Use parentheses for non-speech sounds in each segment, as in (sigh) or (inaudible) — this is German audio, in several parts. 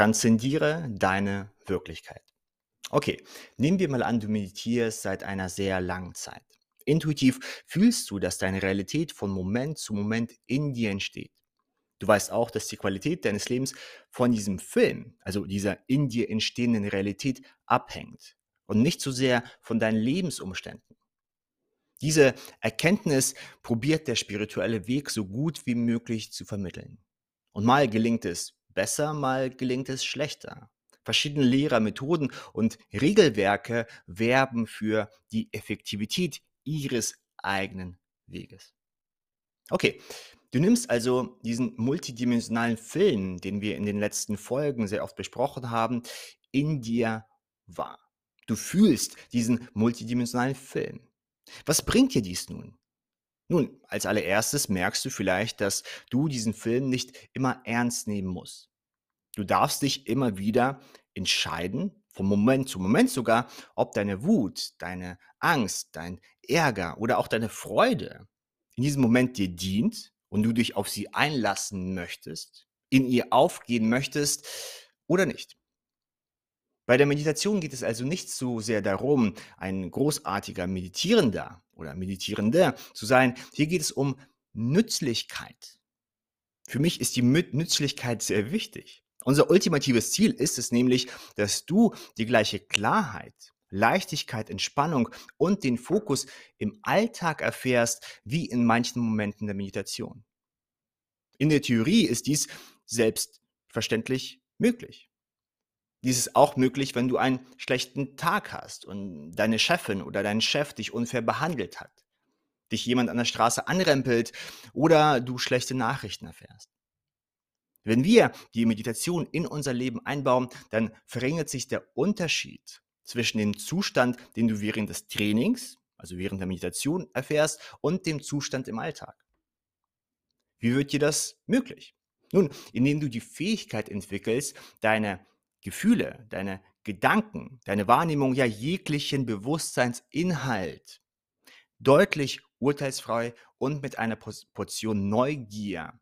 Transzendiere deine Wirklichkeit. Okay, nehmen wir mal an, du meditierst seit einer sehr langen Zeit. Intuitiv fühlst du, dass deine Realität von Moment zu Moment in dir entsteht. Du weißt auch, dass die Qualität deines Lebens von diesem Film, also dieser in dir entstehenden Realität, abhängt und nicht so sehr von deinen Lebensumständen. Diese Erkenntnis probiert der spirituelle Weg so gut wie möglich zu vermitteln. Und mal gelingt es besser, mal gelingt es schlechter. Verschiedene Lehrer, Methoden und Regelwerke werben für die Effektivität ihres eigenen Weges. Okay, du nimmst also diesen multidimensionalen Film, den wir in den letzten Folgen sehr oft besprochen haben, in dir wahr. Du fühlst diesen multidimensionalen Film. Was bringt dir dies nun? Nun, als allererstes merkst du vielleicht, dass du diesen Film nicht immer ernst nehmen musst. Du darfst dich immer wieder entscheiden, von Moment zu Moment sogar, ob deine Wut, deine Angst, dein Ärger oder auch deine Freude in diesem Moment dir dient und du dich auf sie einlassen möchtest, in ihr aufgehen möchtest oder nicht. Bei der Meditation geht es also nicht so sehr darum, ein großartiger Meditierender oder Meditierende zu sein. Hier geht es um Nützlichkeit. Für mich ist die Nützlichkeit sehr wichtig. Unser ultimatives Ziel ist es nämlich, dass du die gleiche Klarheit, Leichtigkeit, Entspannung und den Fokus im Alltag erfährst, wie in manchen Momenten der Meditation. In der Theorie ist dies selbstverständlich möglich. Dies ist auch möglich, wenn du einen schlechten Tag hast und deine Chefin oder dein Chef dich unfair behandelt hat, dich jemand an der Straße anrempelt oder du schlechte Nachrichten erfährst. Wenn wir die Meditation in unser Leben einbauen, dann verringert sich der Unterschied zwischen dem Zustand, den du während des Trainings, also während der Meditation erfährst, und dem Zustand im Alltag. Wie wird dir das möglich? Nun, indem du die Fähigkeit entwickelst, deine Gefühle, deine Gedanken, deine Wahrnehmung, ja jeglichen Bewusstseinsinhalt deutlich urteilsfrei und mit einer Portion Neugier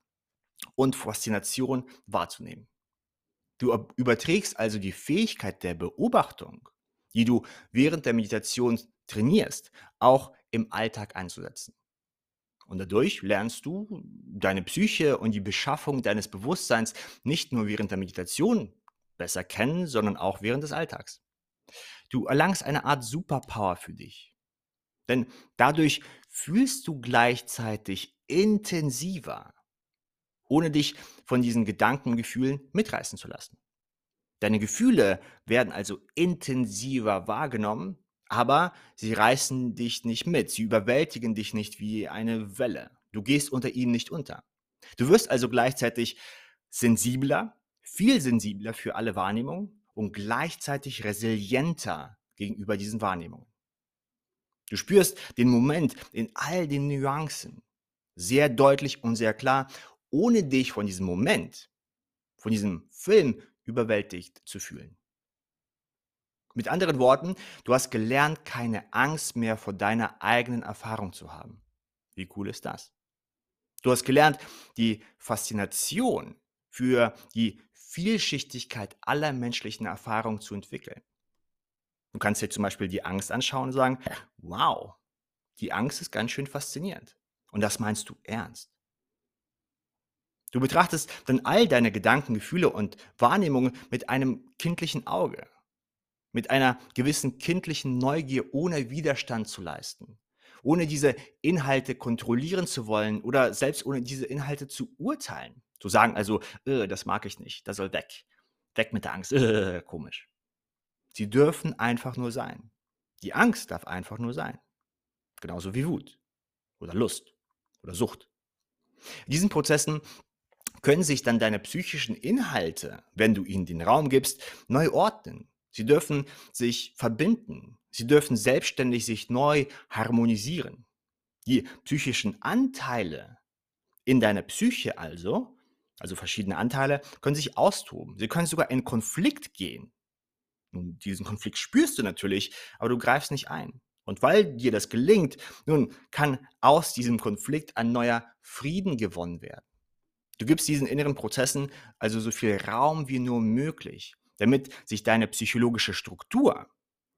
und Faszination wahrzunehmen. Du überträgst also die Fähigkeit der Beobachtung, die du während der Meditation trainierst, auch im Alltag einzusetzen. Und dadurch lernst du deine Psyche und die Beschaffung deines Bewusstseins nicht nur während der Meditation besser kennen, sondern auch während des Alltags. Du erlangst eine Art Superpower für dich. Denn dadurch fühlst du gleichzeitig intensiver ohne dich von diesen Gedanken und Gefühlen mitreißen zu lassen. Deine Gefühle werden also intensiver wahrgenommen, aber sie reißen dich nicht mit, sie überwältigen dich nicht wie eine Welle. Du gehst unter ihnen nicht unter. Du wirst also gleichzeitig sensibler, viel sensibler für alle Wahrnehmungen und gleichzeitig resilienter gegenüber diesen Wahrnehmungen. Du spürst den Moment in all den Nuancen sehr deutlich und sehr klar ohne dich von diesem Moment, von diesem Film überwältigt zu fühlen. Mit anderen Worten, du hast gelernt, keine Angst mehr vor deiner eigenen Erfahrung zu haben. Wie cool ist das? Du hast gelernt, die Faszination für die Vielschichtigkeit aller menschlichen Erfahrungen zu entwickeln. Du kannst dir zum Beispiel die Angst anschauen und sagen, wow, die Angst ist ganz schön faszinierend. Und das meinst du ernst. Du betrachtest dann all deine Gedanken, Gefühle und Wahrnehmungen mit einem kindlichen Auge, mit einer gewissen kindlichen Neugier, ohne Widerstand zu leisten, ohne diese Inhalte kontrollieren zu wollen oder selbst ohne diese Inhalte zu urteilen. Zu sagen also, äh, das mag ich nicht, das soll weg. Weg mit der Angst, äh, komisch. Sie dürfen einfach nur sein. Die Angst darf einfach nur sein. Genauso wie Wut oder Lust oder Sucht. In diesen Prozessen können sich dann deine psychischen Inhalte, wenn du ihnen den Raum gibst, neu ordnen. Sie dürfen sich verbinden. Sie dürfen selbstständig sich neu harmonisieren. Die psychischen Anteile in deiner Psyche also, also verschiedene Anteile, können sich austoben. Sie können sogar in Konflikt gehen. Nun, diesen Konflikt spürst du natürlich, aber du greifst nicht ein. Und weil dir das gelingt, nun kann aus diesem Konflikt ein neuer Frieden gewonnen werden. Du gibst diesen inneren Prozessen also so viel Raum wie nur möglich, damit sich deine psychologische Struktur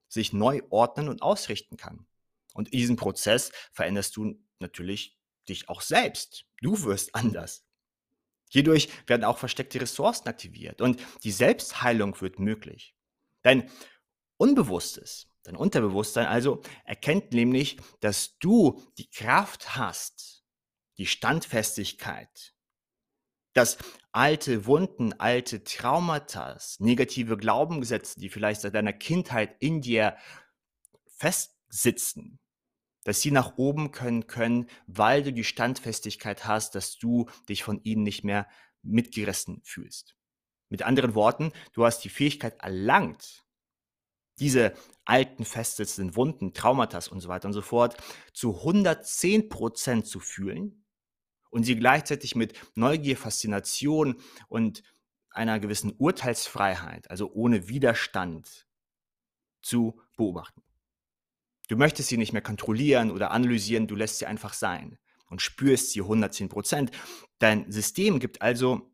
sich neu ordnen und ausrichten kann. Und in diesem Prozess veränderst du natürlich dich auch selbst. Du wirst (laughs) anders. Hierdurch werden auch versteckte Ressourcen aktiviert und die Selbstheilung wird möglich. Dein Unbewusstes, dein Unterbewusstsein also erkennt nämlich, dass du die Kraft hast, die Standfestigkeit, dass alte Wunden, alte Traumata, negative Glaubenssätze, die vielleicht seit deiner Kindheit in dir festsitzen, dass sie nach oben können können, weil du die Standfestigkeit hast, dass du dich von ihnen nicht mehr mitgerissen fühlst. Mit anderen Worten, du hast die Fähigkeit erlangt, diese alten festsitzenden Wunden, Traumata und so weiter und so fort zu 110 Prozent zu fühlen und sie gleichzeitig mit Neugier, Faszination und einer gewissen Urteilsfreiheit, also ohne Widerstand, zu beobachten. Du möchtest sie nicht mehr kontrollieren oder analysieren, du lässt sie einfach sein und spürst sie 110 Prozent. Dein System gibt also,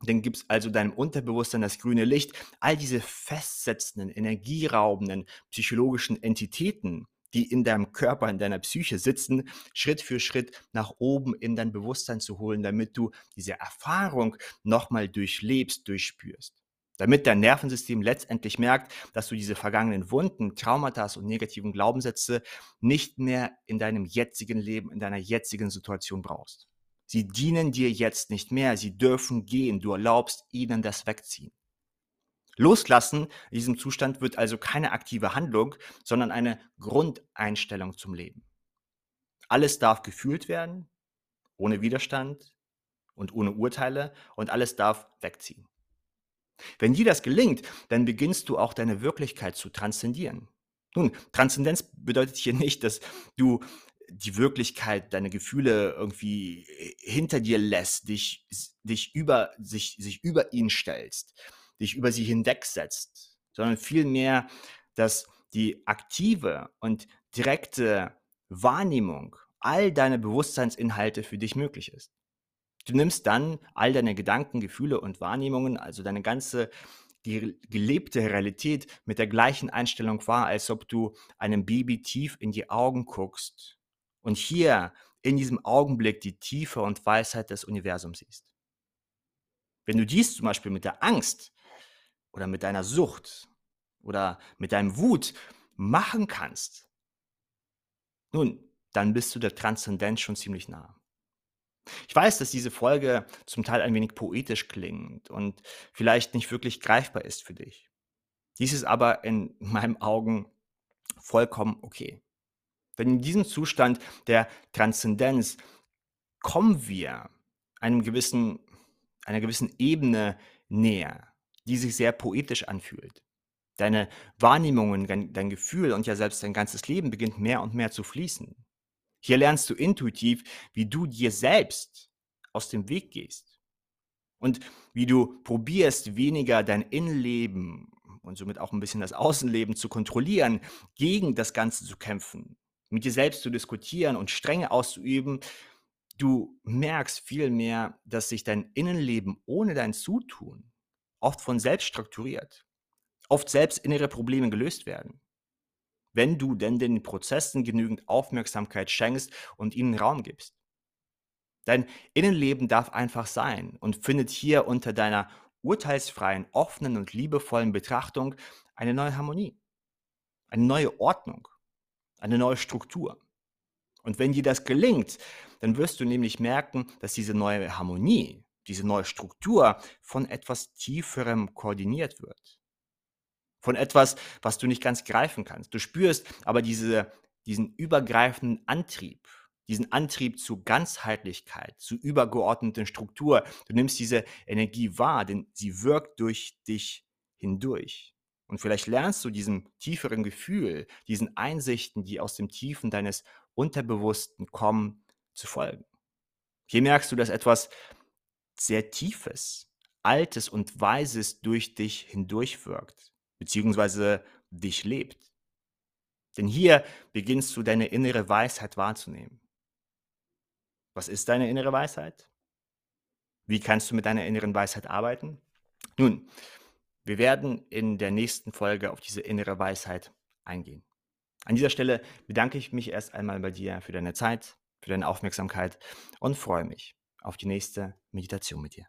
dann gibt es also deinem Unterbewusstsein das grüne Licht, all diese festsetzenden, energieraubenden, psychologischen Entitäten, die in deinem Körper, in deiner Psyche sitzen, Schritt für Schritt nach oben in dein Bewusstsein zu holen, damit du diese Erfahrung nochmal durchlebst, durchspürst damit dein Nervensystem letztendlich merkt, dass du diese vergangenen Wunden, Traumata und negativen Glaubenssätze nicht mehr in deinem jetzigen Leben, in deiner jetzigen Situation brauchst. Sie dienen dir jetzt nicht mehr, sie dürfen gehen, du erlaubst ihnen das Wegziehen. Loslassen in diesem Zustand wird also keine aktive Handlung, sondern eine Grundeinstellung zum Leben. Alles darf gefühlt werden, ohne Widerstand und ohne Urteile und alles darf wegziehen. Wenn dir das gelingt, dann beginnst du auch deine Wirklichkeit zu transzendieren. Nun, Transzendenz bedeutet hier (laughs) nicht, dass du die Wirklichkeit, deine Gefühle irgendwie äh, hinter dir lässt, dich, dich, über, sich, sich über ihn stellst, dich über sie hinwegsetzt, sondern vielmehr, dass die aktive und direkte Wahrnehmung all deiner Bewusstseinsinhalte für dich möglich ist. Du nimmst dann all deine Gedanken, Gefühle und Wahrnehmungen, also deine ganze gelebte Realität mit der gleichen Einstellung wahr, als ob du einem Baby tief in die Augen guckst und hier in diesem Augenblick die Tiefe und Weisheit des Universums siehst. Wenn du dies zum Beispiel mit der Angst oder mit deiner Sucht oder mit deinem Wut machen kannst, nun, dann bist du der Transzendenz schon ziemlich nah. Ich weiß, dass diese Folge zum Teil ein wenig poetisch klingt und vielleicht nicht wirklich greifbar ist für dich. Dies ist aber in (laughs) meinen Augen vollkommen okay. Denn in diesem Zustand der Transzendenz kommen wir einem gewissen, einer gewissen Ebene näher, die sich sehr poetisch anfühlt. Deine Wahrnehmungen, dein, Gefühl und ja selbst dein ganzes Leben beginnt mehr und mehr zu fließen. Hier lernst du intuitiv, wie du dir selbst aus dem Weg gehst und wie du probierst, weniger dein Innenleben und somit auch ein bisschen das Außenleben zu kontrollieren, gegen das Ganze zu kämpfen, mit dir selbst zu diskutieren und Strenge auszuüben. Du merkst vielmehr, dass sich dein Innenleben ohne dein Zutun oft von selbst strukturiert, oft selbst innere Probleme gelöst werden wenn du denn den Prozessen genügend Aufmerksamkeit schenkst und ihnen Raum gibst. Dein Innenleben darf einfach sein und findet hier unter deiner urteilsfreien, offenen und liebevollen Betrachtung eine neue Harmonie, eine neue Ordnung, eine neue Struktur. Und wenn dir das gelingt, dann wirst du nämlich merken, dass diese neue Harmonie, diese neue Struktur von etwas Tieferem koordiniert wird von etwas, was du nicht ganz greifen kannst. Du spürst aber diese, diesen übergreifenden Antrieb, diesen Antrieb zu Ganzheitlichkeit, zu übergeordneten Struktur. Du nimmst diese Energie wahr, denn sie wirkt durch dich hindurch. Und vielleicht lernst du diesem tieferen Gefühl, diesen Einsichten, die aus dem Tiefen deines Unterbewussten kommen, zu folgen. Hier merkst du, dass etwas sehr Tiefes, Altes und Weises durch dich hindurchwirkt beziehungsweise dich lebt. Denn hier beginnst du deine innere Weisheit wahrzunehmen. Was ist deine innere Weisheit? Wie kannst du mit deiner inneren Weisheit arbeiten? Nun, wir werden in der nächsten Folge auf diese innere Weisheit eingehen. An dieser Stelle bedanke ich mich erst einmal bei dir für deine Zeit, für deine Aufmerksamkeit und freue mich auf die nächste Meditation mit dir.